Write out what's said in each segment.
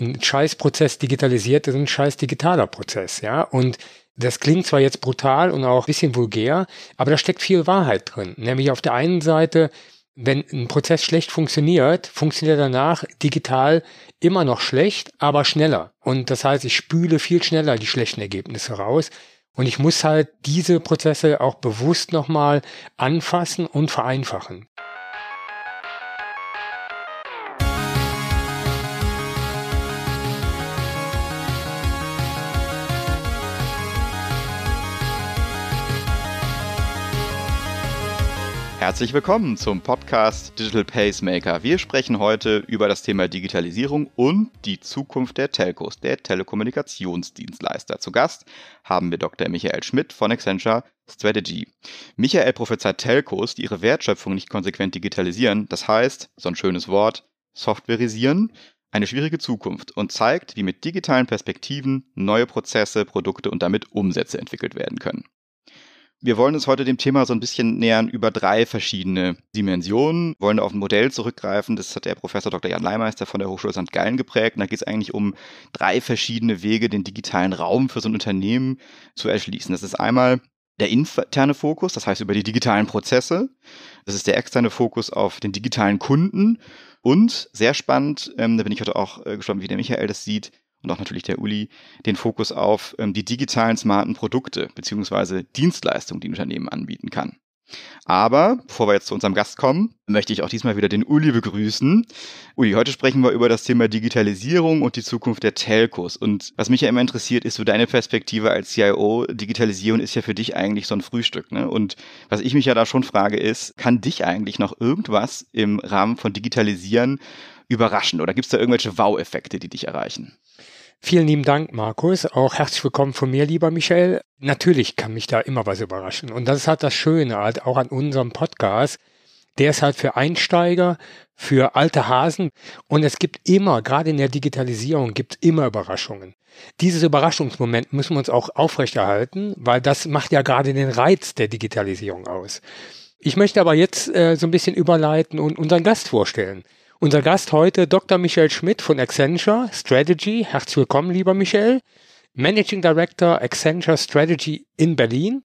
ein Scheißprozess digitalisiert ist ein scheiß digitaler Prozess, ja. Und das klingt zwar jetzt brutal und auch ein bisschen vulgär, aber da steckt viel Wahrheit drin. Nämlich auf der einen Seite, wenn ein Prozess schlecht funktioniert, funktioniert er danach digital immer noch schlecht, aber schneller. Und das heißt, ich spüle viel schneller die schlechten Ergebnisse raus. Und ich muss halt diese Prozesse auch bewusst nochmal anfassen und vereinfachen. Herzlich willkommen zum Podcast Digital Pacemaker. Wir sprechen heute über das Thema Digitalisierung und die Zukunft der Telcos, der Telekommunikationsdienstleister. Zu Gast haben wir Dr. Michael Schmidt von Accenture Strategy. Michael prophezeit Telcos, die ihre Wertschöpfung nicht konsequent digitalisieren, das heißt, so ein schönes Wort, softwareisieren, eine schwierige Zukunft und zeigt, wie mit digitalen Perspektiven neue Prozesse, Produkte und damit Umsätze entwickelt werden können. Wir wollen uns heute dem Thema so ein bisschen nähern über drei verschiedene Dimensionen, wollen auf ein Modell zurückgreifen, das hat der Professor Dr. Jan Leimeister von der Hochschule St. Gallen geprägt. Und da geht es eigentlich um drei verschiedene Wege, den digitalen Raum für so ein Unternehmen zu erschließen. Das ist einmal der interne Fokus, das heißt über die digitalen Prozesse. Das ist der externe Fokus auf den digitalen Kunden. Und sehr spannend, ähm, da bin ich heute auch äh, gespannt, wie der Michael das sieht, und auch natürlich der Uli den Fokus auf ähm, die digitalen smarten Produkte beziehungsweise Dienstleistungen, die ein Unternehmen anbieten kann. Aber bevor wir jetzt zu unserem Gast kommen, möchte ich auch diesmal wieder den Uli begrüßen. Uli, heute sprechen wir über das Thema Digitalisierung und die Zukunft der Telcos. Und was mich ja immer interessiert, ist so deine Perspektive als CIO. Digitalisierung ist ja für dich eigentlich so ein Frühstück. Ne? Und was ich mich ja da schon frage, ist, kann dich eigentlich noch irgendwas im Rahmen von Digitalisieren überraschen? Oder gibt es da irgendwelche Wow-Effekte, die dich erreichen? Vielen lieben Dank, Markus. Auch herzlich willkommen von mir, lieber Michael. Natürlich kann mich da immer was überraschen. Und das ist halt das Schöne halt auch an unserem Podcast. Der ist halt für Einsteiger, für alte Hasen. Und es gibt immer, gerade in der Digitalisierung, gibt immer Überraschungen. Dieses Überraschungsmoment müssen wir uns auch aufrechterhalten, weil das macht ja gerade den Reiz der Digitalisierung aus. Ich möchte aber jetzt äh, so ein bisschen überleiten und unseren Gast vorstellen. Unser Gast heute Dr. Michael Schmidt von Accenture Strategy. Herzlich willkommen, lieber Michael. Managing Director Accenture Strategy in Berlin.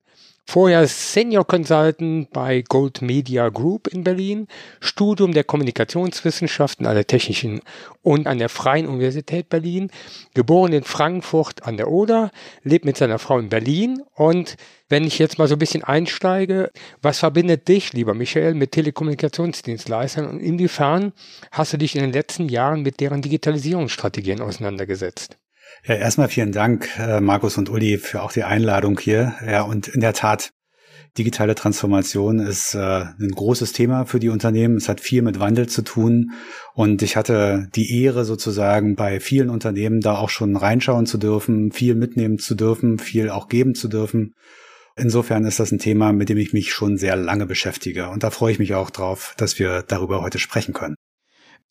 Vorher Senior Consultant bei Gold Media Group in Berlin, Studium der Kommunikationswissenschaften an der Technischen und an der Freien Universität Berlin, geboren in Frankfurt an der Oder, lebt mit seiner Frau in Berlin und wenn ich jetzt mal so ein bisschen einsteige, was verbindet dich, lieber Michael, mit Telekommunikationsdienstleistern und inwiefern hast du dich in den letzten Jahren mit deren Digitalisierungsstrategien auseinandergesetzt? Ja, erstmal vielen Dank, äh, Markus und Uli, für auch die Einladung hier. Ja, und in der Tat, digitale Transformation ist äh, ein großes Thema für die Unternehmen. Es hat viel mit Wandel zu tun. Und ich hatte die Ehre, sozusagen bei vielen Unternehmen da auch schon reinschauen zu dürfen, viel mitnehmen zu dürfen, viel auch geben zu dürfen. Insofern ist das ein Thema, mit dem ich mich schon sehr lange beschäftige. Und da freue ich mich auch drauf, dass wir darüber heute sprechen können.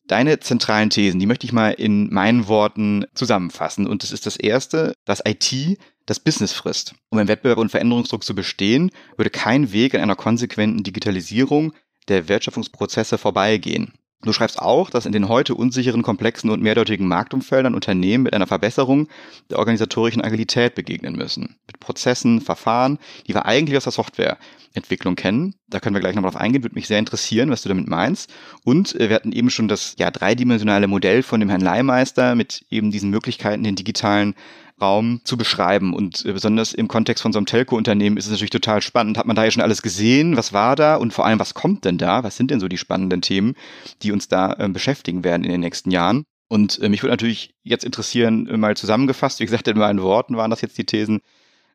Deine zentralen Thesen, die möchte ich mal in meinen Worten zusammenfassen. Und das ist das erste, dass IT das Business frisst. Um im Wettbewerb und Veränderungsdruck zu bestehen, würde kein Weg an einer konsequenten Digitalisierung der Wertschöpfungsprozesse vorbeigehen. Du schreibst auch, dass in den heute unsicheren, komplexen und mehrdeutigen Marktumfeldern Unternehmen mit einer Verbesserung der organisatorischen Agilität begegnen müssen. Mit Prozessen, Verfahren, die wir eigentlich aus der Softwareentwicklung kennen. Da können wir gleich nochmal drauf eingehen, würde mich sehr interessieren, was du damit meinst. Und äh, wir hatten eben schon das ja, dreidimensionale Modell von dem Herrn Leihmeister mit eben diesen Möglichkeiten, den digitalen Raum zu beschreiben. Und äh, besonders im Kontext von so einem Telco-Unternehmen ist es natürlich total spannend. Hat man da ja schon alles gesehen? Was war da? Und vor allem, was kommt denn da? Was sind denn so die spannenden Themen, die uns da äh, beschäftigen werden in den nächsten Jahren? Und äh, mich würde natürlich jetzt interessieren, äh, mal zusammengefasst, wie gesagt, in meinen Worten waren das jetzt die Thesen.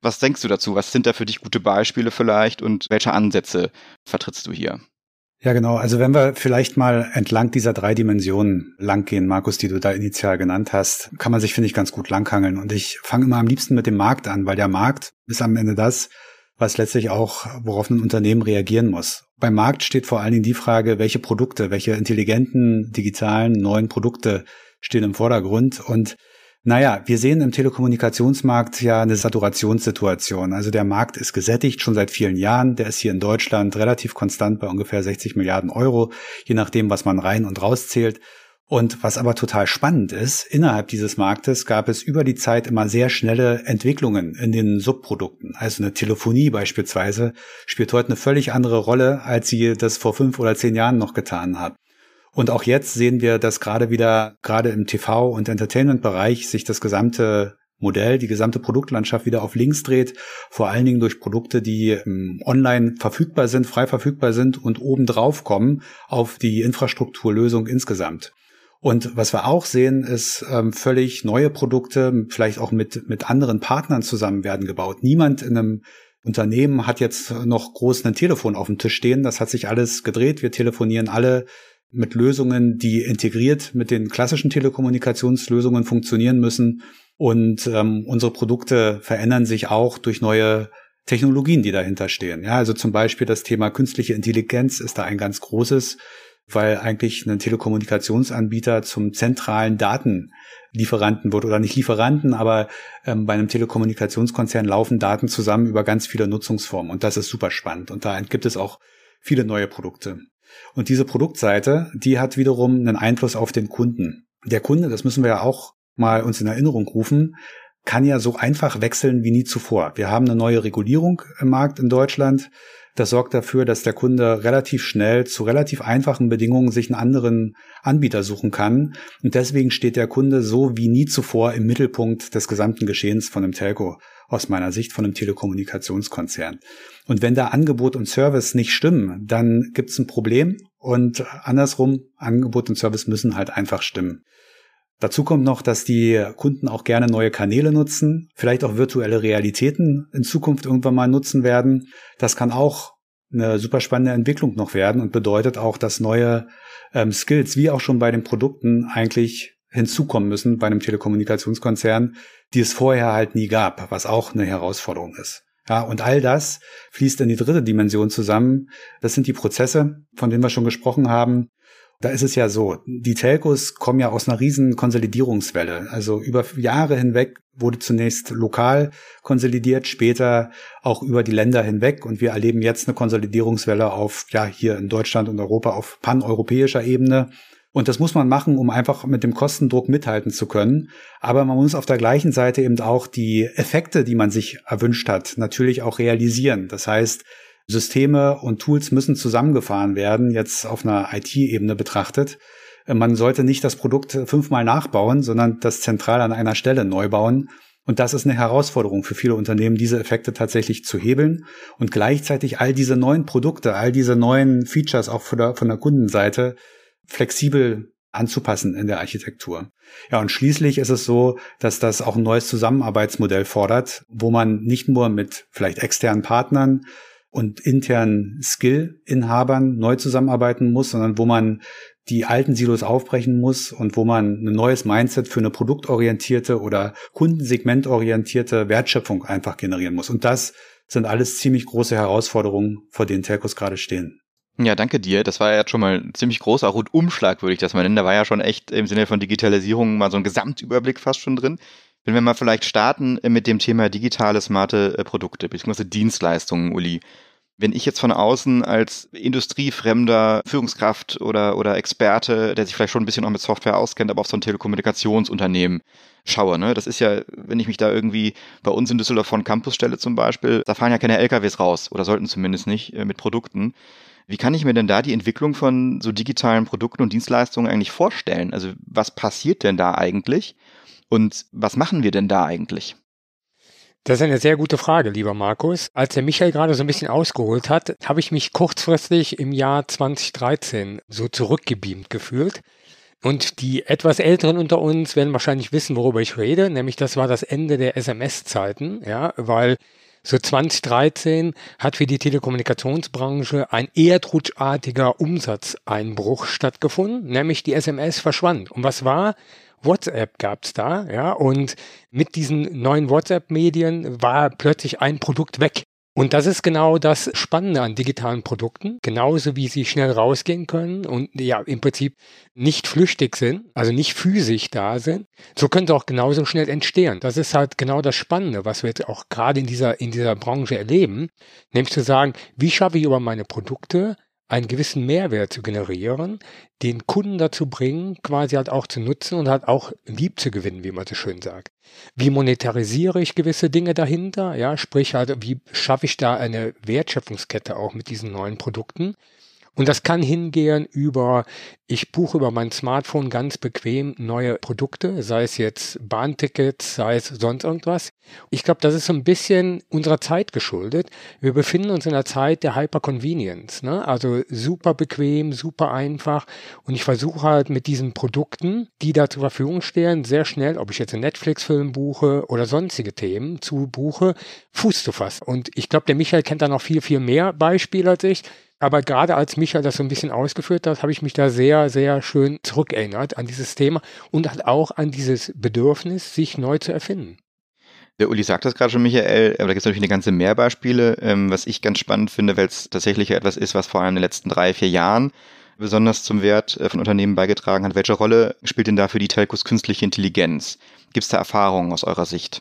Was denkst du dazu? Was sind da für dich gute Beispiele vielleicht und welche Ansätze vertrittst du hier? Ja, genau. Also wenn wir vielleicht mal entlang dieser drei Dimensionen langgehen, Markus, die du da initial genannt hast, kann man sich, finde ich, ganz gut langhangeln. Und ich fange immer am liebsten mit dem Markt an, weil der Markt ist am Ende das, was letztlich auch, worauf ein Unternehmen reagieren muss. Beim Markt steht vor allen Dingen die Frage, welche Produkte, welche intelligenten, digitalen, neuen Produkte stehen im Vordergrund. Und naja, wir sehen im Telekommunikationsmarkt ja eine Saturationssituation. Also der Markt ist gesättigt schon seit vielen Jahren. Der ist hier in Deutschland relativ konstant bei ungefähr 60 Milliarden Euro, je nachdem, was man rein und rauszählt. Und was aber total spannend ist, innerhalb dieses Marktes gab es über die Zeit immer sehr schnelle Entwicklungen in den Subprodukten. Also eine Telefonie beispielsweise spielt heute eine völlig andere Rolle, als sie das vor fünf oder zehn Jahren noch getan hat. Und auch jetzt sehen wir, dass gerade wieder, gerade im TV- und Entertainment-Bereich sich das gesamte Modell, die gesamte Produktlandschaft wieder auf links dreht, vor allen Dingen durch Produkte, die ähm, online verfügbar sind, frei verfügbar sind und obendrauf kommen auf die Infrastrukturlösung insgesamt. Und was wir auch sehen, ist ähm, völlig neue Produkte, vielleicht auch mit, mit anderen Partnern zusammen werden gebaut. Niemand in einem Unternehmen hat jetzt noch groß ein Telefon auf dem Tisch stehen. Das hat sich alles gedreht. Wir telefonieren alle mit Lösungen, die integriert mit den klassischen Telekommunikationslösungen funktionieren müssen. Und ähm, unsere Produkte verändern sich auch durch neue Technologien, die dahinter stehen. Ja, also zum Beispiel das Thema künstliche Intelligenz ist da ein ganz großes weil eigentlich ein Telekommunikationsanbieter zum zentralen Datenlieferanten wird oder nicht Lieferanten, aber ähm, bei einem Telekommunikationskonzern laufen Daten zusammen über ganz viele Nutzungsformen und das ist super spannend und da gibt es auch viele neue Produkte. Und diese Produktseite, die hat wiederum einen Einfluss auf den Kunden. Der Kunde, das müssen wir ja auch mal uns in Erinnerung rufen, kann ja so einfach wechseln wie nie zuvor. Wir haben eine neue Regulierung im Markt in Deutschland. Das sorgt dafür, dass der Kunde relativ schnell zu relativ einfachen Bedingungen sich einen anderen Anbieter suchen kann. Und deswegen steht der Kunde so wie nie zuvor im Mittelpunkt des gesamten Geschehens von einem Telco aus meiner Sicht von einem Telekommunikationskonzern. Und wenn da Angebot und Service nicht stimmen, dann gibt es ein Problem und andersrum, Angebot und Service müssen halt einfach stimmen. Dazu kommt noch, dass die Kunden auch gerne neue Kanäle nutzen, vielleicht auch virtuelle Realitäten in Zukunft irgendwann mal nutzen werden. Das kann auch eine super spannende Entwicklung noch werden und bedeutet auch, dass neue ähm, Skills, wie auch schon bei den Produkten, eigentlich hinzukommen müssen bei einem Telekommunikationskonzern, die es vorher halt nie gab, was auch eine Herausforderung ist. Ja, und all das fließt in die dritte Dimension zusammen. Das sind die Prozesse, von denen wir schon gesprochen haben. Da ist es ja so, die Telcos kommen ja aus einer riesen Konsolidierungswelle. Also über Jahre hinweg wurde zunächst lokal konsolidiert, später auch über die Länder hinweg. Und wir erleben jetzt eine Konsolidierungswelle auf, ja, hier in Deutschland und Europa auf paneuropäischer Ebene. Und das muss man machen, um einfach mit dem Kostendruck mithalten zu können. Aber man muss auf der gleichen Seite eben auch die Effekte, die man sich erwünscht hat, natürlich auch realisieren. Das heißt, Systeme und Tools müssen zusammengefahren werden, jetzt auf einer IT-Ebene betrachtet. Man sollte nicht das Produkt fünfmal nachbauen, sondern das zentral an einer Stelle neu bauen. Und das ist eine Herausforderung für viele Unternehmen, diese Effekte tatsächlich zu hebeln und gleichzeitig all diese neuen Produkte, all diese neuen Features auch von der, von der Kundenseite flexibel anzupassen in der Architektur. Ja, und schließlich ist es so, dass das auch ein neues Zusammenarbeitsmodell fordert, wo man nicht nur mit vielleicht externen Partnern und internen Skill-Inhabern neu zusammenarbeiten muss, sondern wo man die alten Silos aufbrechen muss und wo man ein neues Mindset für eine produktorientierte oder kundensegmentorientierte Wertschöpfung einfach generieren muss. Und das sind alles ziemlich große Herausforderungen, vor denen Telcos gerade stehen. Ja, danke dir. Das war ja jetzt schon mal ziemlich großer Rundumschlag, würde ich das mal nennen. Da war ja schon echt im Sinne von Digitalisierung mal so ein Gesamtüberblick fast schon drin. Wenn wir mal vielleicht starten mit dem Thema digitale, smarte äh, Produkte bzw. Dienstleistungen, Uli. Wenn ich jetzt von außen als industriefremder Führungskraft oder, oder Experte, der sich vielleicht schon ein bisschen auch mit Software auskennt, aber auf so ein Telekommunikationsunternehmen schaue, ne? Das ist ja, wenn ich mich da irgendwie bei uns in Düsseldorf von Campus stelle zum Beispiel, da fahren ja keine LKWs raus oder sollten zumindest nicht äh, mit Produkten. Wie kann ich mir denn da die Entwicklung von so digitalen Produkten und Dienstleistungen eigentlich vorstellen? Also was passiert denn da eigentlich? Und was machen wir denn da eigentlich? Das ist eine sehr gute Frage, lieber Markus. Als der Michael gerade so ein bisschen ausgeholt hat, habe ich mich kurzfristig im Jahr 2013 so zurückgebeamt gefühlt. Und die etwas Älteren unter uns werden wahrscheinlich wissen, worüber ich rede, nämlich das war das Ende der SMS-Zeiten, ja, weil so 2013 hat für die Telekommunikationsbranche ein erdrutschartiger Umsatzeinbruch stattgefunden, nämlich die SMS verschwand. Und was war? WhatsApp gab's da, ja, und mit diesen neuen WhatsApp-Medien war plötzlich ein Produkt weg. Und das ist genau das Spannende an digitalen Produkten, genauso wie sie schnell rausgehen können und ja im Prinzip nicht flüchtig sind, also nicht physisch da sind, so können sie auch genauso schnell entstehen. Das ist halt genau das Spannende, was wir jetzt auch gerade in dieser, in dieser Branche erleben, nämlich zu sagen, wie schaffe ich über meine Produkte einen gewissen Mehrwert zu generieren, den Kunden dazu bringen, quasi halt auch zu nutzen und halt auch lieb zu gewinnen, wie man so schön sagt. Wie monetarisiere ich gewisse Dinge dahinter? Ja, sprich halt, wie schaffe ich da eine Wertschöpfungskette auch mit diesen neuen Produkten? Und das kann hingehen über, ich buche über mein Smartphone ganz bequem neue Produkte, sei es jetzt Bahntickets, sei es sonst irgendwas. Ich glaube, das ist so ein bisschen unserer Zeit geschuldet. Wir befinden uns in der Zeit der Hyperconvenience, ne? also super bequem, super einfach. Und ich versuche halt mit diesen Produkten, die da zur Verfügung stehen, sehr schnell, ob ich jetzt einen Netflix-Film buche oder sonstige Themen zu buche, Fuß zu fassen. Und ich glaube, der Michael kennt da noch viel, viel mehr Beispiele als ich. Aber gerade als Michael das so ein bisschen ausgeführt hat, habe ich mich da sehr, sehr schön zurückerinnert an dieses Thema und halt auch an dieses Bedürfnis, sich neu zu erfinden. Der Uli sagt das gerade schon, Michael, aber da gibt es natürlich eine ganze mehr Beispiele, ähm, was ich ganz spannend finde, weil es tatsächlich etwas ist, was vor allem in den letzten drei, vier Jahren besonders zum Wert äh, von Unternehmen beigetragen hat. Welche Rolle spielt denn da für die Telcos künstliche Intelligenz? Gibt es da Erfahrungen aus eurer Sicht?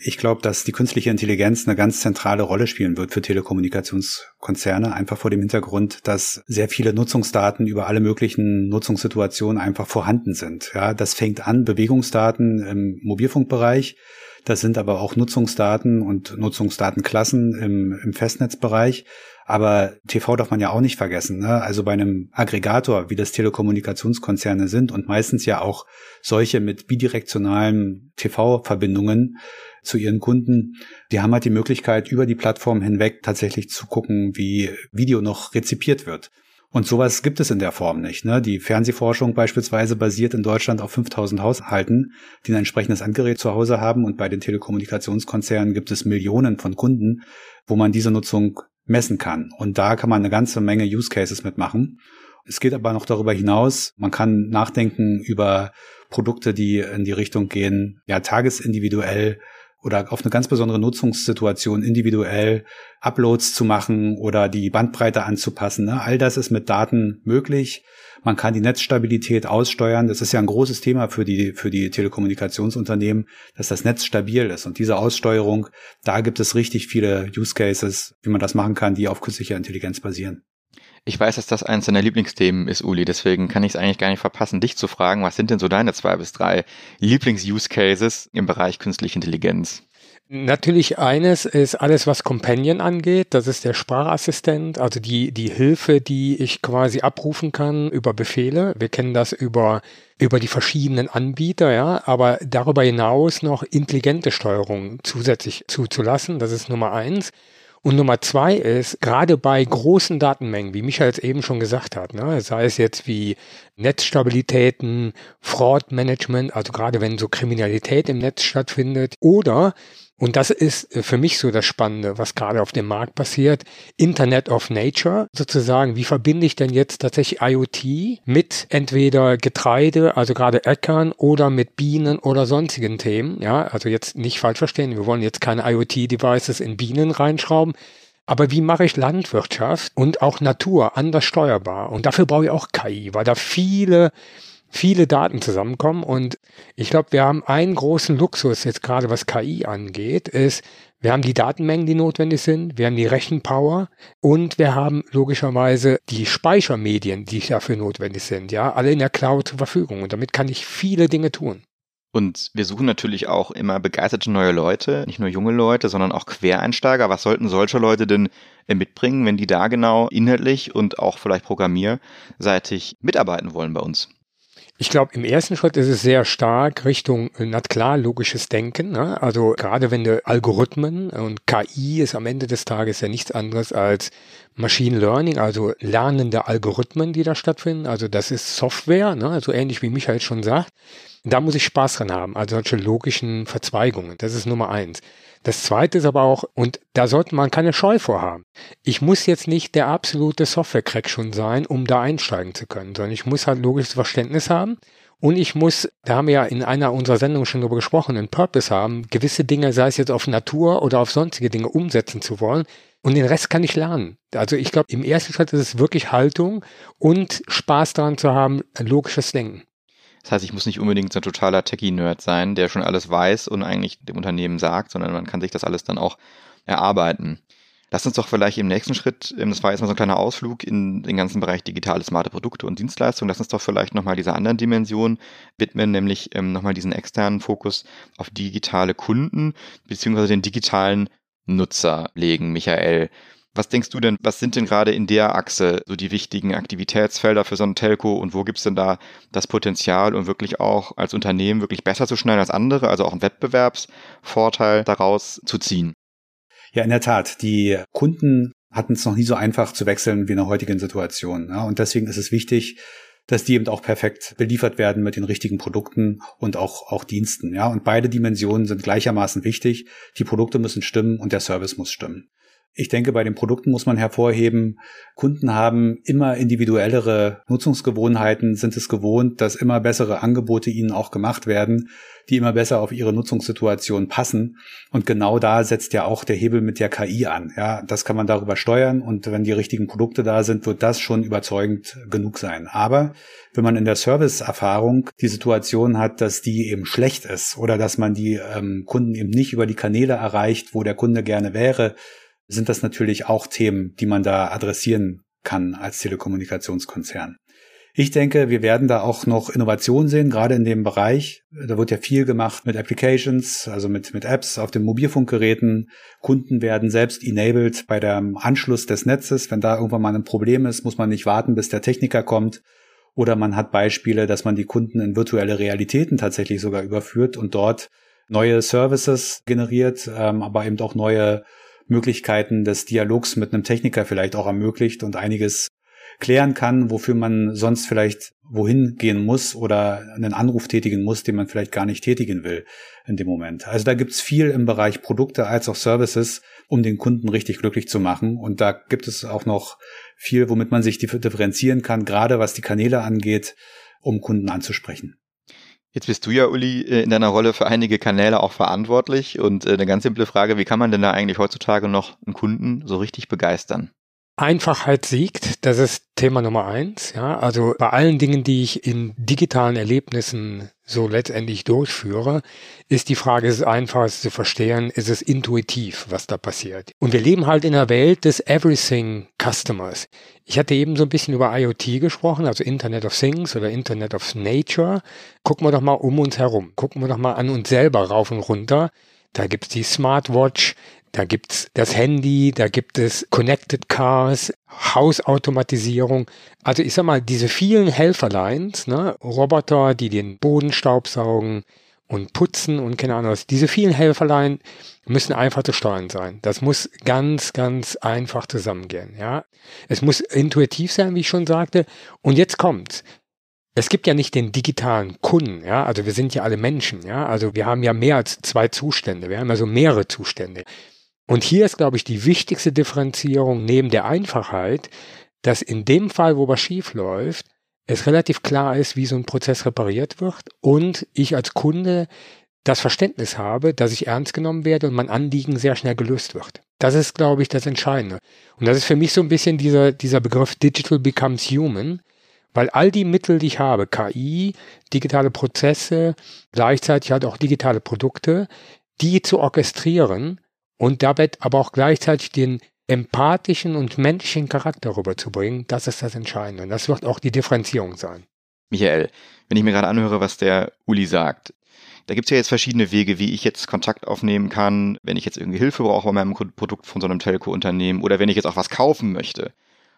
Ich glaube, dass die künstliche Intelligenz eine ganz zentrale Rolle spielen wird für Telekommunikationskonzerne, einfach vor dem Hintergrund, dass sehr viele Nutzungsdaten über alle möglichen Nutzungssituationen einfach vorhanden sind. Ja, das fängt an Bewegungsdaten im Mobilfunkbereich, das sind aber auch Nutzungsdaten und Nutzungsdatenklassen im, im Festnetzbereich. Aber TV darf man ja auch nicht vergessen. Ne? Also bei einem Aggregator, wie das Telekommunikationskonzerne sind und meistens ja auch solche mit bidirektionalen TV-Verbindungen, zu ihren Kunden. Die haben halt die Möglichkeit, über die Plattform hinweg tatsächlich zu gucken, wie Video noch rezipiert wird. Und sowas gibt es in der Form nicht. Ne? Die Fernsehforschung beispielsweise basiert in Deutschland auf 5000 Haushalten, die ein entsprechendes Endgerät zu Hause haben. Und bei den Telekommunikationskonzernen gibt es Millionen von Kunden, wo man diese Nutzung messen kann. Und da kann man eine ganze Menge Use Cases mitmachen. Es geht aber noch darüber hinaus. Man kann nachdenken über Produkte, die in die Richtung gehen, ja, tagesindividuell oder auf eine ganz besondere Nutzungssituation individuell Uploads zu machen oder die Bandbreite anzupassen. Ne? All das ist mit Daten möglich. Man kann die Netzstabilität aussteuern. Das ist ja ein großes Thema für die, für die Telekommunikationsunternehmen, dass das Netz stabil ist. Und diese Aussteuerung, da gibt es richtig viele Use Cases, wie man das machen kann, die auf künstlicher Intelligenz basieren. Ich weiß, dass das eines deiner Lieblingsthemen ist, Uli. Deswegen kann ich es eigentlich gar nicht verpassen, dich zu fragen, was sind denn so deine zwei bis drei Lieblings-Use-Cases im Bereich künstliche Intelligenz? Natürlich eines ist alles, was Companion angeht. Das ist der Sprachassistent, also die, die Hilfe, die ich quasi abrufen kann über Befehle. Wir kennen das über, über die verschiedenen Anbieter, ja. Aber darüber hinaus noch intelligente Steuerung zusätzlich zuzulassen. Das ist Nummer eins. Und Nummer zwei ist, gerade bei großen Datenmengen, wie Michael es eben schon gesagt hat, ne, sei es jetzt wie Netzstabilitäten, Fraud Management, also gerade wenn so Kriminalität im Netz stattfindet, oder und das ist für mich so das Spannende, was gerade auf dem Markt passiert. Internet of Nature sozusagen. Wie verbinde ich denn jetzt tatsächlich IoT mit entweder Getreide, also gerade Äckern oder mit Bienen oder sonstigen Themen? Ja, also jetzt nicht falsch verstehen. Wir wollen jetzt keine IoT-Devices in Bienen reinschrauben. Aber wie mache ich Landwirtschaft und auch Natur anders steuerbar? Und dafür brauche ich auch KI, weil da viele viele Daten zusammenkommen. Und ich glaube, wir haben einen großen Luxus jetzt gerade, was KI angeht, ist, wir haben die Datenmengen, die notwendig sind, wir haben die Rechenpower und wir haben logischerweise die Speichermedien, die dafür notwendig sind, ja, alle in der Cloud zur Verfügung. Und damit kann ich viele Dinge tun. Und wir suchen natürlich auch immer begeisterte neue Leute, nicht nur junge Leute, sondern auch Quereinsteiger. Was sollten solche Leute denn äh, mitbringen, wenn die da genau inhaltlich und auch vielleicht programmierseitig mitarbeiten wollen bei uns? Ich glaube, im ersten Schritt ist es sehr stark Richtung, na klar, logisches Denken. Ne? Also gerade wenn du Algorithmen und KI ist am Ende des Tages ja nichts anderes als Machine Learning, also lernende Algorithmen, die da stattfinden. Also das ist Software, ne? also ähnlich wie Michael schon sagt. Da muss ich Spaß dran haben, also solche logischen Verzweigungen. Das ist Nummer eins. Das zweite ist aber auch, und da sollte man keine Scheu vorhaben. Ich muss jetzt nicht der absolute Software-Crack schon sein, um da einsteigen zu können, sondern ich muss halt logisches Verständnis haben. Und ich muss, da haben wir ja in einer unserer Sendungen schon drüber gesprochen, einen Purpose haben, gewisse Dinge, sei es jetzt auf Natur oder auf sonstige Dinge umsetzen zu wollen. Und den Rest kann ich lernen. Also ich glaube, im ersten Schritt ist es wirklich Haltung und Spaß daran zu haben, logisches Denken. Das heißt, ich muss nicht unbedingt so ein totaler Techie-Nerd sein, der schon alles weiß und eigentlich dem Unternehmen sagt, sondern man kann sich das alles dann auch erarbeiten. Lass uns doch vielleicht im nächsten Schritt, ähm, das war jetzt mal so ein kleiner Ausflug in den ganzen Bereich digitale, smarte Produkte und Dienstleistungen, lass uns doch vielleicht nochmal dieser anderen Dimension widmen, nämlich ähm, nochmal diesen externen Fokus auf digitale Kunden beziehungsweise den digitalen Nutzer legen, Michael. Was denkst du denn, was sind denn gerade in der Achse so die wichtigen Aktivitätsfelder für so ein Telco und wo gibt es denn da das Potenzial, um wirklich auch als Unternehmen wirklich besser zu schneiden als andere, also auch einen Wettbewerbsvorteil daraus zu ziehen? Ja, in der Tat. Die Kunden hatten es noch nie so einfach zu wechseln wie in der heutigen Situation. Ja, und deswegen ist es wichtig, dass die eben auch perfekt beliefert werden mit den richtigen Produkten und auch, auch Diensten. Ja, und beide Dimensionen sind gleichermaßen wichtig. Die Produkte müssen stimmen und der Service muss stimmen. Ich denke, bei den Produkten muss man hervorheben, Kunden haben immer individuellere Nutzungsgewohnheiten, sind es gewohnt, dass immer bessere Angebote ihnen auch gemacht werden, die immer besser auf ihre Nutzungssituation passen. Und genau da setzt ja auch der Hebel mit der KI an. Ja, das kann man darüber steuern und wenn die richtigen Produkte da sind, wird das schon überzeugend genug sein. Aber wenn man in der Serviceerfahrung die Situation hat, dass die eben schlecht ist oder dass man die ähm, Kunden eben nicht über die Kanäle erreicht, wo der Kunde gerne wäre, sind das natürlich auch Themen, die man da adressieren kann als Telekommunikationskonzern. Ich denke, wir werden da auch noch Innovationen sehen, gerade in dem Bereich. Da wird ja viel gemacht mit Applications, also mit, mit Apps auf den Mobilfunkgeräten. Kunden werden selbst enabled bei dem Anschluss des Netzes. Wenn da irgendwann mal ein Problem ist, muss man nicht warten, bis der Techniker kommt. Oder man hat Beispiele, dass man die Kunden in virtuelle Realitäten tatsächlich sogar überführt und dort neue Services generiert, ähm, aber eben auch neue Möglichkeiten des Dialogs mit einem Techniker vielleicht auch ermöglicht und einiges klären kann, wofür man sonst vielleicht wohin gehen muss oder einen Anruf tätigen muss, den man vielleicht gar nicht tätigen will in dem Moment. Also da gibt's viel im Bereich Produkte als auch Services, um den Kunden richtig glücklich zu machen. Und da gibt es auch noch viel, womit man sich differenzieren kann, gerade was die Kanäle angeht, um Kunden anzusprechen. Jetzt bist du ja, Uli, äh, in deiner Rolle für einige Kanäle auch verantwortlich. Und äh, eine ganz simple Frage, wie kann man denn da eigentlich heutzutage noch einen Kunden so richtig begeistern? Einfachheit siegt, das ist Thema Nummer eins. Ja, also bei allen Dingen, die ich in digitalen Erlebnissen so letztendlich durchführe, ist die Frage, ist es einfach es zu verstehen, ist es intuitiv, was da passiert. Und wir leben halt in einer Welt des Everything Customers. Ich hatte eben so ein bisschen über IoT gesprochen, also Internet of Things oder Internet of Nature. Gucken wir doch mal um uns herum. Gucken wir doch mal an uns selber rauf und runter. Da gibt's die Smartwatch, da gibt's das Handy, da gibt es Connected Cars, Hausautomatisierung. Also ich sag mal, diese vielen Helferlines, ne, Roboter, die den Boden staubsaugen und putzen und keine Ahnung was, diese vielen Helferlein müssen einfach zu steuern sein. Das muss ganz, ganz einfach zusammengehen, ja. Es muss intuitiv sein, wie ich schon sagte. Und jetzt kommt's es gibt ja nicht den digitalen Kunden, ja, also wir sind ja alle Menschen, ja, also wir haben ja mehr als zwei Zustände, wir haben also mehrere Zustände. Und hier ist, glaube ich, die wichtigste Differenzierung neben der Einfachheit, dass in dem Fall, wo was schief läuft, es relativ klar ist, wie so ein Prozess repariert wird und ich als Kunde das Verständnis habe, dass ich ernst genommen werde und mein Anliegen sehr schnell gelöst wird. Das ist, glaube ich, das Entscheidende. Und das ist für mich so ein bisschen dieser, dieser Begriff Digital Becomes Human, weil all die Mittel, die ich habe, KI, digitale Prozesse, gleichzeitig halt auch digitale Produkte, die zu orchestrieren, und dabei aber auch gleichzeitig den empathischen und menschlichen Charakter rüberzubringen, das ist das Entscheidende. Und das wird auch die Differenzierung sein. Michael, wenn ich mir gerade anhöre, was der Uli sagt, da gibt es ja jetzt verschiedene Wege, wie ich jetzt Kontakt aufnehmen kann, wenn ich jetzt irgendwie Hilfe brauche bei meinem Produkt von so einem Telco-Unternehmen oder wenn ich jetzt auch was kaufen möchte.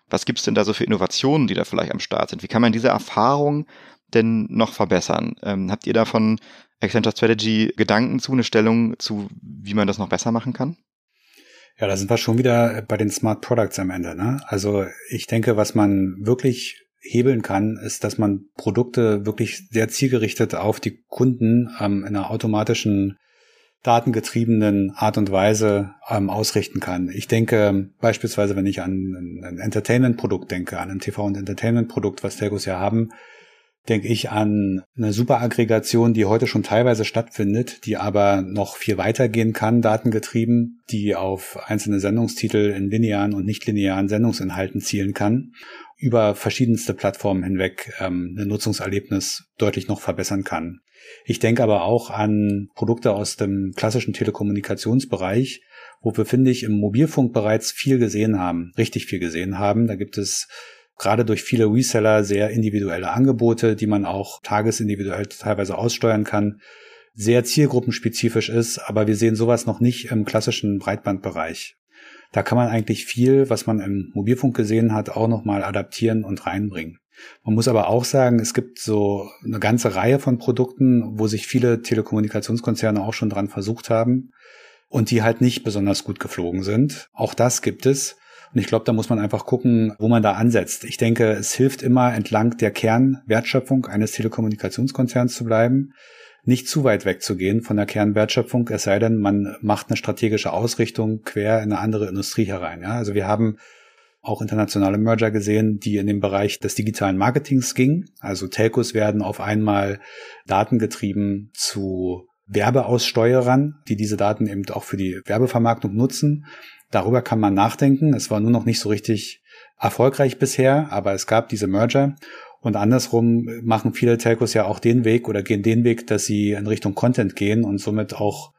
Was gibt es denn da so für Innovationen, die da vielleicht am Start sind? Wie kann man diese Erfahrung denn noch verbessern? Ähm, habt ihr davon Accenture Strategy Gedanken zu, eine Stellung zu, wie man das noch besser machen kann? Ja, da sind wir schon wieder bei den Smart Products am Ende. Ne? Also ich denke, was man wirklich hebeln kann, ist, dass man Produkte wirklich sehr zielgerichtet auf die Kunden ähm, in einer automatischen datengetriebenen Art und Weise ähm, ausrichten kann. Ich denke beispielsweise, wenn ich an ein Entertainment-Produkt denke, an ein TV- und Entertainment-Produkt, was Telcos ja haben, denke ich an eine Superaggregation, die heute schon teilweise stattfindet, die aber noch viel weiter gehen kann, datengetrieben, die auf einzelne Sendungstitel in linearen und nicht linearen Sendungsinhalten zielen kann, über verschiedenste Plattformen hinweg ähm, ein Nutzungserlebnis deutlich noch verbessern kann. Ich denke aber auch an Produkte aus dem klassischen Telekommunikationsbereich, wo wir, finde ich, im Mobilfunk bereits viel gesehen haben, richtig viel gesehen haben. Da gibt es gerade durch viele Reseller sehr individuelle Angebote, die man auch tagesindividuell teilweise aussteuern kann, sehr zielgruppenspezifisch ist, aber wir sehen sowas noch nicht im klassischen Breitbandbereich. Da kann man eigentlich viel, was man im Mobilfunk gesehen hat, auch nochmal adaptieren und reinbringen. Man muss aber auch sagen, es gibt so eine ganze Reihe von Produkten, wo sich viele Telekommunikationskonzerne auch schon dran versucht haben und die halt nicht besonders gut geflogen sind. Auch das gibt es. Und ich glaube, da muss man einfach gucken, wo man da ansetzt. Ich denke, es hilft immer, entlang der Kernwertschöpfung eines Telekommunikationskonzerns zu bleiben, nicht zu weit wegzugehen von der Kernwertschöpfung, es sei denn, man macht eine strategische Ausrichtung quer in eine andere Industrie herein. Ja, also wir haben auch internationale Merger gesehen, die in den Bereich des digitalen Marketings gingen. Also Telcos werden auf einmal datengetrieben zu Werbeaussteuerern, die diese Daten eben auch für die Werbevermarktung nutzen. Darüber kann man nachdenken. Es war nur noch nicht so richtig erfolgreich bisher, aber es gab diese Merger. Und andersrum machen viele Telcos ja auch den Weg oder gehen den Weg, dass sie in Richtung Content gehen und somit auch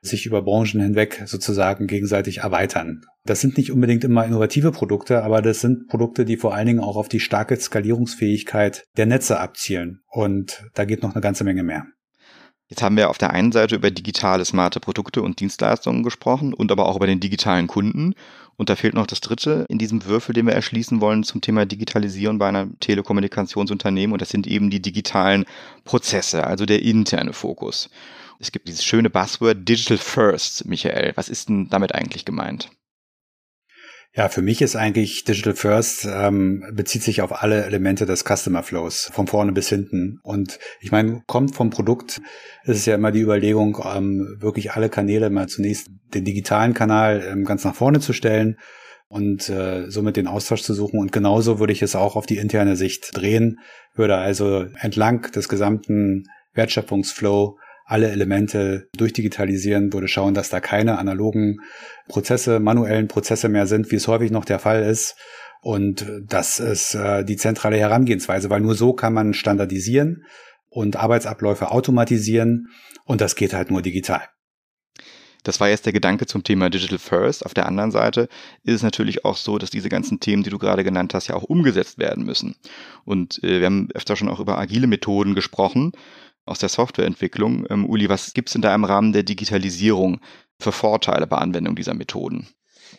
sich über Branchen hinweg sozusagen gegenseitig erweitern. Das sind nicht unbedingt immer innovative Produkte, aber das sind Produkte, die vor allen Dingen auch auf die starke Skalierungsfähigkeit der Netze abzielen. Und da geht noch eine ganze Menge mehr. Jetzt haben wir auf der einen Seite über digitale, smarte Produkte und Dienstleistungen gesprochen und aber auch über den digitalen Kunden. Und da fehlt noch das dritte in diesem Würfel, den wir erschließen wollen zum Thema Digitalisieren bei einem Telekommunikationsunternehmen. Und das sind eben die digitalen Prozesse, also der interne Fokus. Es gibt dieses schöne Buzzword Digital First, Michael. Was ist denn damit eigentlich gemeint? Ja, für mich ist eigentlich Digital First ähm, bezieht sich auf alle Elemente des Customer Flows, von vorne bis hinten. Und ich meine, kommt vom Produkt, ist es ja immer die Überlegung, ähm, wirklich alle Kanäle mal zunächst den digitalen Kanal ähm, ganz nach vorne zu stellen und äh, somit den Austausch zu suchen. Und genauso würde ich es auch auf die interne Sicht drehen, würde also entlang des gesamten Wertschöpfungsflow alle Elemente durchdigitalisieren, würde schauen, dass da keine analogen Prozesse, manuellen Prozesse mehr sind, wie es häufig noch der Fall ist. Und das ist äh, die zentrale Herangehensweise, weil nur so kann man standardisieren und Arbeitsabläufe automatisieren. Und das geht halt nur digital. Das war jetzt der Gedanke zum Thema Digital First. Auf der anderen Seite ist es natürlich auch so, dass diese ganzen Themen, die du gerade genannt hast, ja auch umgesetzt werden müssen. Und äh, wir haben öfter schon auch über agile Methoden gesprochen aus der Softwareentwicklung. Ähm, Uli, was gibt es da im Rahmen der Digitalisierung für Vorteile bei Anwendung dieser Methoden?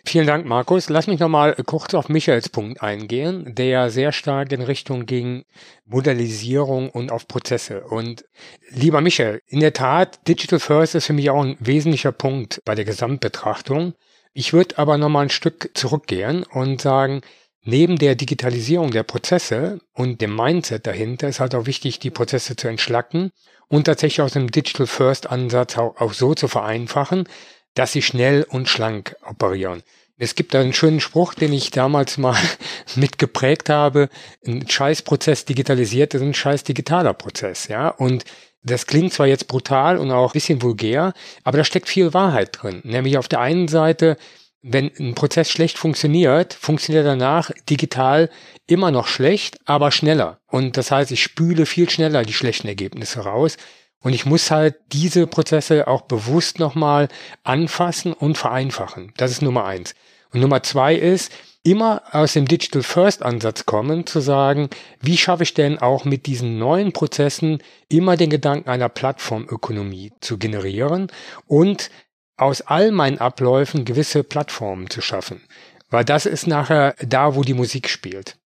Vielen Dank, Markus. Lass mich nochmal kurz auf Michaels Punkt eingehen, der ja sehr stark in Richtung ging Modellisierung und auf Prozesse. Und lieber Michael, in der Tat, Digital First ist für mich auch ein wesentlicher Punkt bei der Gesamtbetrachtung. Ich würde aber nochmal ein Stück zurückgehen und sagen, Neben der Digitalisierung der Prozesse und dem Mindset dahinter ist halt auch wichtig, die Prozesse zu entschlacken und tatsächlich aus dem Digital First Ansatz auch, auch so zu vereinfachen, dass sie schnell und schlank operieren. Es gibt einen schönen Spruch, den ich damals mal mitgeprägt habe. Ein Scheißprozess digitalisiert ist ein scheiß digitaler Prozess, ja. Und das klingt zwar jetzt brutal und auch ein bisschen vulgär, aber da steckt viel Wahrheit drin. Nämlich auf der einen Seite wenn ein Prozess schlecht funktioniert, funktioniert er danach digital immer noch schlecht, aber schneller. Und das heißt, ich spüle viel schneller die schlechten Ergebnisse raus. Und ich muss halt diese Prozesse auch bewusst nochmal anfassen und vereinfachen. Das ist Nummer eins. Und Nummer zwei ist, immer aus dem Digital First Ansatz kommen, zu sagen, wie schaffe ich denn auch mit diesen neuen Prozessen immer den Gedanken einer Plattformökonomie zu generieren und aus all meinen Abläufen gewisse Plattformen zu schaffen. Weil das ist nachher da, wo die Musik spielt.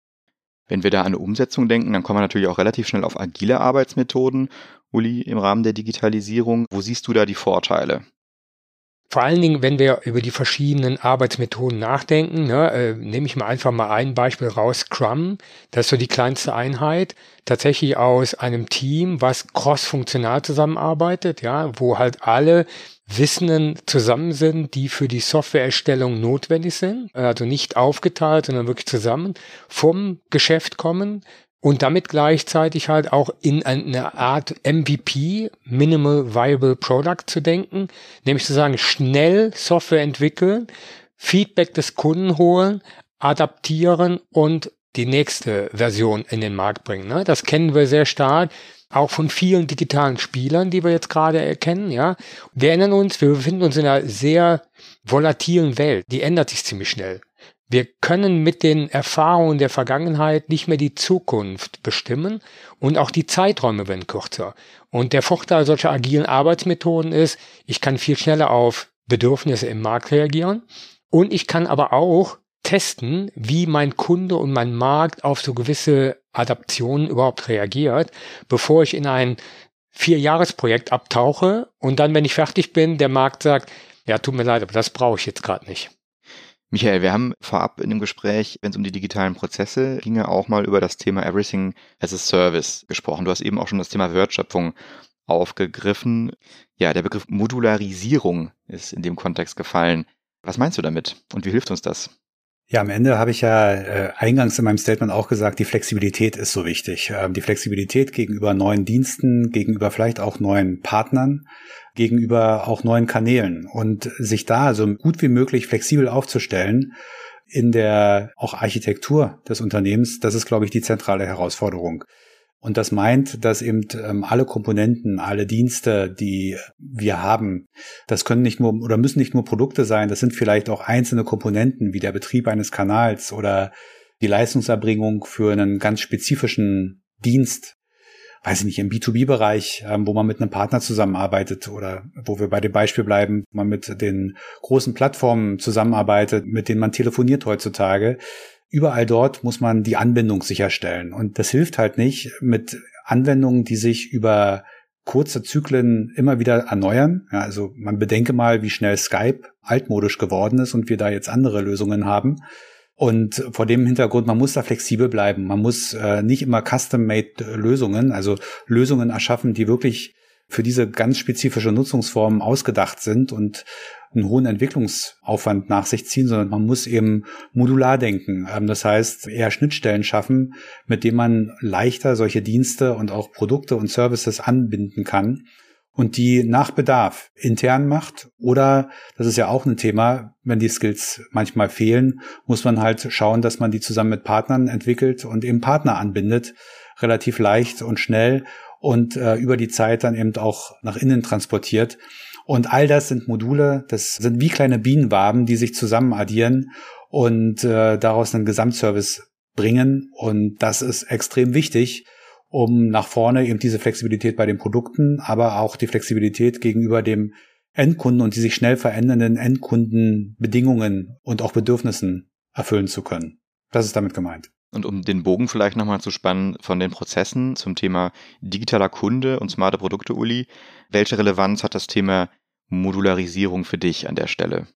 Wenn wir da an Umsetzung denken, dann kommen wir natürlich auch relativ schnell auf agile Arbeitsmethoden. Uli, im Rahmen der Digitalisierung, wo siehst du da die Vorteile? Vor allen Dingen, wenn wir über die verschiedenen Arbeitsmethoden nachdenken, ne, äh, nehme ich mal einfach mal ein Beispiel raus, Scrum, das ist so die kleinste Einheit, tatsächlich aus einem Team, was cross-funktional zusammenarbeitet, ja, wo halt alle Wissenden zusammen sind, die für die Softwareerstellung notwendig sind, also nicht aufgeteilt, sondern wirklich zusammen vom Geschäft kommen, und damit gleichzeitig halt auch in eine Art MVP, Minimal Viable Product zu denken, nämlich zu sagen, schnell Software entwickeln, Feedback des Kunden holen, adaptieren und die nächste Version in den Markt bringen. Ne? Das kennen wir sehr stark. auch von vielen digitalen Spielern, die wir jetzt gerade erkennen, ja. Wir erinnern uns, wir befinden uns in einer sehr volatilen Welt. Die ändert sich ziemlich schnell. Wir können mit den Erfahrungen der Vergangenheit nicht mehr die Zukunft bestimmen und auch die Zeiträume werden kürzer. Und der Vorteil solcher agilen Arbeitsmethoden ist, ich kann viel schneller auf Bedürfnisse im Markt reagieren und ich kann aber auch testen, wie mein Kunde und mein Markt auf so gewisse Adaptionen überhaupt reagiert, bevor ich in ein Vierjahresprojekt abtauche und dann, wenn ich fertig bin, der Markt sagt, ja, tut mir leid, aber das brauche ich jetzt gerade nicht. Michael, wir haben vorab in dem Gespräch, wenn es um die digitalen Prozesse ging, ja auch mal über das Thema Everything as a Service gesprochen. Du hast eben auch schon das Thema Wertschöpfung aufgegriffen. Ja, der Begriff Modularisierung ist in dem Kontext gefallen. Was meinst du damit und wie hilft uns das? Ja, am Ende habe ich ja äh, eingangs in meinem Statement auch gesagt, die Flexibilität ist so wichtig. Ähm, die Flexibilität gegenüber neuen Diensten, gegenüber vielleicht auch neuen Partnern, gegenüber auch neuen Kanälen und sich da so gut wie möglich flexibel aufzustellen in der auch Architektur des Unternehmens, das ist, glaube ich, die zentrale Herausforderung. Und das meint, dass eben ähm, alle Komponenten, alle Dienste, die wir haben, das können nicht nur oder müssen nicht nur Produkte sein, das sind vielleicht auch einzelne Komponenten wie der Betrieb eines Kanals oder die Leistungserbringung für einen ganz spezifischen Dienst, weiß ich nicht, im B2B-Bereich, ähm, wo man mit einem Partner zusammenarbeitet oder wo wir bei dem Beispiel bleiben, wo man mit den großen Plattformen zusammenarbeitet, mit denen man telefoniert heutzutage Überall dort muss man die Anbindung sicherstellen. Und das hilft halt nicht mit Anwendungen, die sich über kurze Zyklen immer wieder erneuern. Ja, also man bedenke mal, wie schnell Skype altmodisch geworden ist und wir da jetzt andere Lösungen haben. Und vor dem Hintergrund, man muss da flexibel bleiben. Man muss äh, nicht immer custom-made Lösungen, also Lösungen erschaffen, die wirklich für diese ganz spezifische Nutzungsform ausgedacht sind und einen hohen Entwicklungsaufwand nach sich ziehen, sondern man muss eben modular denken. Ähm, das heißt, eher Schnittstellen schaffen, mit denen man leichter solche Dienste und auch Produkte und Services anbinden kann und die nach Bedarf intern macht. Oder, das ist ja auch ein Thema, wenn die Skills manchmal fehlen, muss man halt schauen, dass man die zusammen mit Partnern entwickelt und eben Partner anbindet, relativ leicht und schnell und äh, über die Zeit dann eben auch nach innen transportiert. Und all das sind Module, das sind wie kleine Bienenwaben, die sich zusammen addieren und äh, daraus einen Gesamtservice bringen. Und das ist extrem wichtig, um nach vorne eben diese Flexibilität bei den Produkten, aber auch die Flexibilität gegenüber dem Endkunden und die sich schnell verändernden Endkundenbedingungen und auch Bedürfnissen erfüllen zu können. Das ist damit gemeint. Und um den Bogen vielleicht nochmal zu spannen von den Prozessen zum Thema digitaler Kunde und smarte Produkte, Uli, welche Relevanz hat das Thema Modularisierung für dich an der Stelle?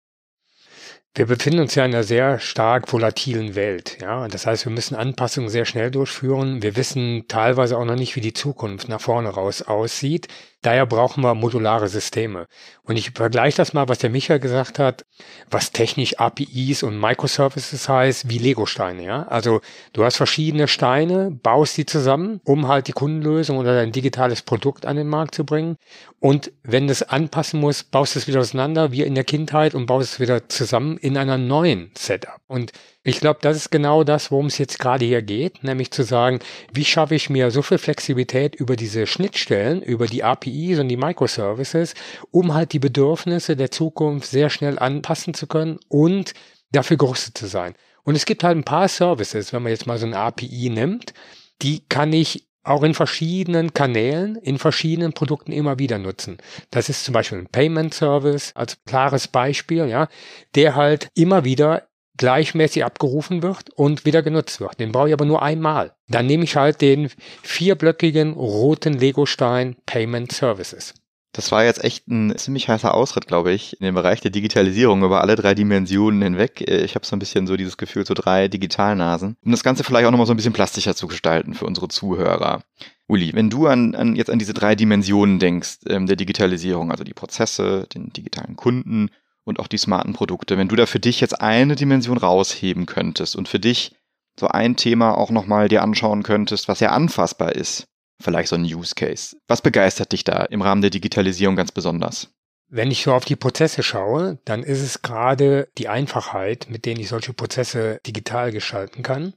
Wir befinden uns ja in einer sehr stark volatilen Welt, ja. Das heißt, wir müssen Anpassungen sehr schnell durchführen. Wir wissen teilweise auch noch nicht, wie die Zukunft nach vorne raus aussieht. Daher brauchen wir modulare Systeme. Und ich vergleiche das mal, was der Michael gesagt hat, was technisch APIs und Microservices heißt, wie Lego-Steine, ja. Also du hast verschiedene Steine, baust die zusammen, um halt die Kundenlösung oder dein digitales Produkt an den Markt zu bringen. Und wenn du es anpassen musst, baust du es wieder auseinander, wie in der Kindheit, und baust es wieder zusammen in einer neuen Setup. Und ich glaube, das ist genau das, worum es jetzt gerade hier geht, nämlich zu sagen, wie schaffe ich mir so viel Flexibilität über diese Schnittstellen, über die APIs und die Microservices, um halt die Bedürfnisse der Zukunft sehr schnell anpassen zu können und dafür gerüstet zu sein. Und es gibt halt ein paar Services, wenn man jetzt mal so eine API nimmt, die kann ich auch in verschiedenen Kanälen, in verschiedenen Produkten immer wieder nutzen. Das ist zum Beispiel ein Payment Service als klares Beispiel, ja, der halt immer wieder gleichmäßig abgerufen wird und wieder genutzt wird. Den brauche ich aber nur einmal. Dann nehme ich halt den vierblöckigen roten Legostein Payment Services. Das war jetzt echt ein ziemlich heißer Ausritt, glaube ich, in dem Bereich der Digitalisierung über alle drei Dimensionen hinweg. Ich habe so ein bisschen so dieses Gefühl, so drei Digitalnasen. Um das Ganze vielleicht auch nochmal so ein bisschen plastischer zu gestalten für unsere Zuhörer. Uli, wenn du an, an jetzt an diese drei Dimensionen denkst ähm, der Digitalisierung, also die Prozesse, den digitalen Kunden und auch die smarten Produkte. Wenn du da für dich jetzt eine Dimension rausheben könntest und für dich so ein Thema auch nochmal dir anschauen könntest, was ja anfassbar ist, vielleicht so ein Use Case. Was begeistert dich da im Rahmen der Digitalisierung ganz besonders? Wenn ich so auf die Prozesse schaue, dann ist es gerade die Einfachheit, mit denen ich solche Prozesse digital gestalten kann.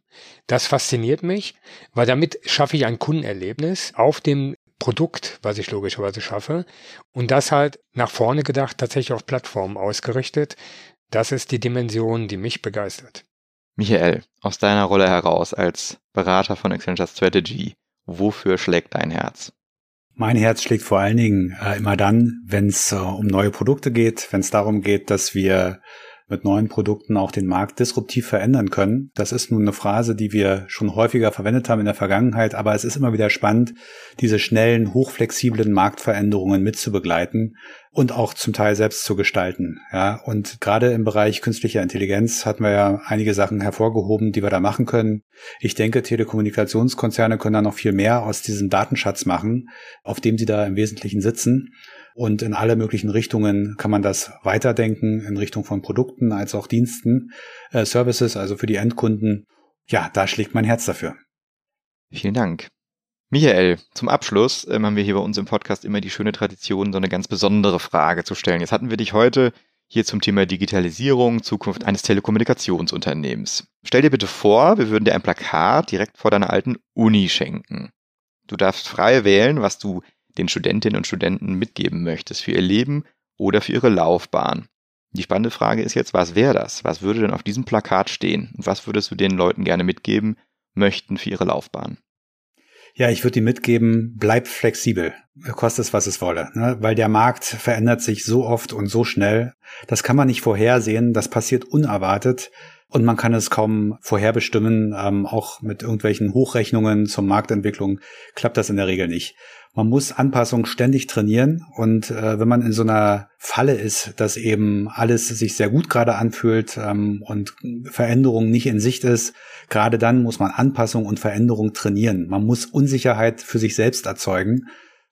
Das fasziniert mich, weil damit schaffe ich ein Kundenerlebnis auf dem Produkt, was ich logischerweise schaffe. Und das halt nach vorne gedacht, tatsächlich auf Plattformen ausgerichtet. Das ist die Dimension, die mich begeistert. Michael, aus deiner Rolle heraus als Berater von Accenture Strategy, wofür schlägt dein Herz? Mein Herz schlägt vor allen Dingen äh, immer dann, wenn es äh, um neue Produkte geht, wenn es darum geht, dass wir mit neuen Produkten auch den Markt disruptiv verändern können. Das ist nun eine Phrase, die wir schon häufiger verwendet haben in der Vergangenheit, aber es ist immer wieder spannend, diese schnellen, hochflexiblen Marktveränderungen mitzubegleiten und auch zum Teil selbst zu gestalten. Ja, und gerade im Bereich künstlicher Intelligenz hatten wir ja einige Sachen hervorgehoben, die wir da machen können. Ich denke, Telekommunikationskonzerne können da noch viel mehr aus diesem Datenschatz machen, auf dem sie da im Wesentlichen sitzen. Und in alle möglichen Richtungen kann man das weiterdenken, in Richtung von Produkten als auch Diensten, äh, Services, also für die Endkunden. Ja, da schlägt mein Herz dafür. Vielen Dank. Michael, zum Abschluss ähm, haben wir hier bei uns im Podcast immer die schöne Tradition, so eine ganz besondere Frage zu stellen. Jetzt hatten wir dich heute hier zum Thema Digitalisierung, Zukunft eines Telekommunikationsunternehmens. Stell dir bitte vor, wir würden dir ein Plakat direkt vor deiner alten Uni schenken. Du darfst frei wählen, was du den Studentinnen und Studenten mitgeben möchtest für ihr Leben oder für ihre Laufbahn. Die spannende Frage ist jetzt, was wäre das? Was würde denn auf diesem Plakat stehen? Und was würdest du den Leuten gerne mitgeben möchten für ihre Laufbahn? Ja, ich würde dir mitgeben, bleib flexibel, kostet es, was es wolle, ne? weil der Markt verändert sich so oft und so schnell. Das kann man nicht vorhersehen, das passiert unerwartet und man kann es kaum vorherbestimmen. Ähm, auch mit irgendwelchen Hochrechnungen zur Marktentwicklung klappt das in der Regel nicht man muss Anpassung ständig trainieren und äh, wenn man in so einer Falle ist, dass eben alles sich sehr gut gerade anfühlt ähm, und Veränderung nicht in Sicht ist, gerade dann muss man Anpassung und Veränderung trainieren. Man muss Unsicherheit für sich selbst erzeugen,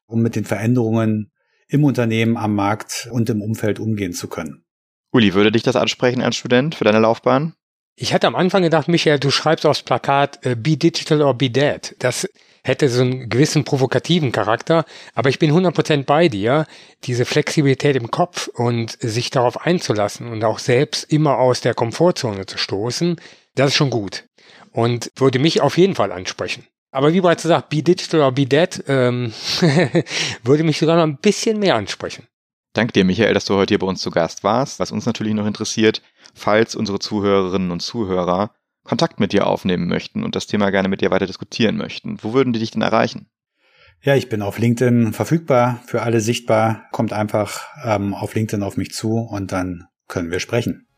um mit den Veränderungen im Unternehmen, am Markt und im Umfeld umgehen zu können. Uli, würde dich das ansprechen als Student für deine Laufbahn? Ich hatte am Anfang gedacht, Michael, du schreibst aufs Plakat äh, Be Digital or Be Dead. Das hätte so einen gewissen provokativen Charakter, aber ich bin 100% bei dir. Diese Flexibilität im Kopf und sich darauf einzulassen und auch selbst immer aus der Komfortzone zu stoßen, das ist schon gut und würde mich auf jeden Fall ansprechen. Aber wie bereits gesagt, Be Digital or Be Dead ähm, würde mich sogar noch ein bisschen mehr ansprechen. Danke dir, Michael, dass du heute hier bei uns zu Gast warst. Was uns natürlich noch interessiert, falls unsere Zuhörerinnen und Zuhörer Kontakt mit dir aufnehmen möchten und das Thema gerne mit dir weiter diskutieren möchten, wo würden die dich denn erreichen? Ja, ich bin auf LinkedIn verfügbar, für alle sichtbar. Kommt einfach ähm, auf LinkedIn auf mich zu und dann können wir sprechen.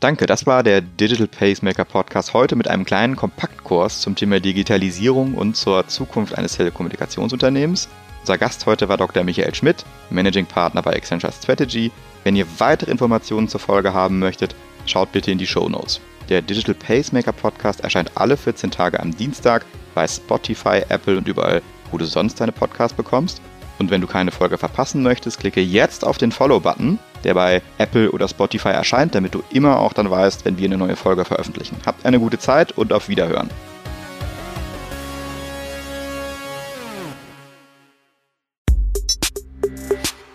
Danke, das war der Digital Pacemaker Podcast heute mit einem kleinen Kompaktkurs zum Thema Digitalisierung und zur Zukunft eines Telekommunikationsunternehmens. Unser Gast heute war Dr. Michael Schmidt, Managing Partner bei Accenture Strategy. Wenn ihr weitere Informationen zur Folge haben möchtet, schaut bitte in die Show Notes. Der Digital Pacemaker Podcast erscheint alle 14 Tage am Dienstag bei Spotify, Apple und überall, wo du sonst deine Podcasts bekommst. Und wenn du keine Folge verpassen möchtest, klicke jetzt auf den Follow-Button, der bei Apple oder Spotify erscheint, damit du immer auch dann weißt, wenn wir eine neue Folge veröffentlichen. Habt eine gute Zeit und auf Wiederhören.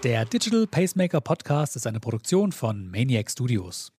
Der Digital Pacemaker Podcast ist eine Produktion von Maniac Studios.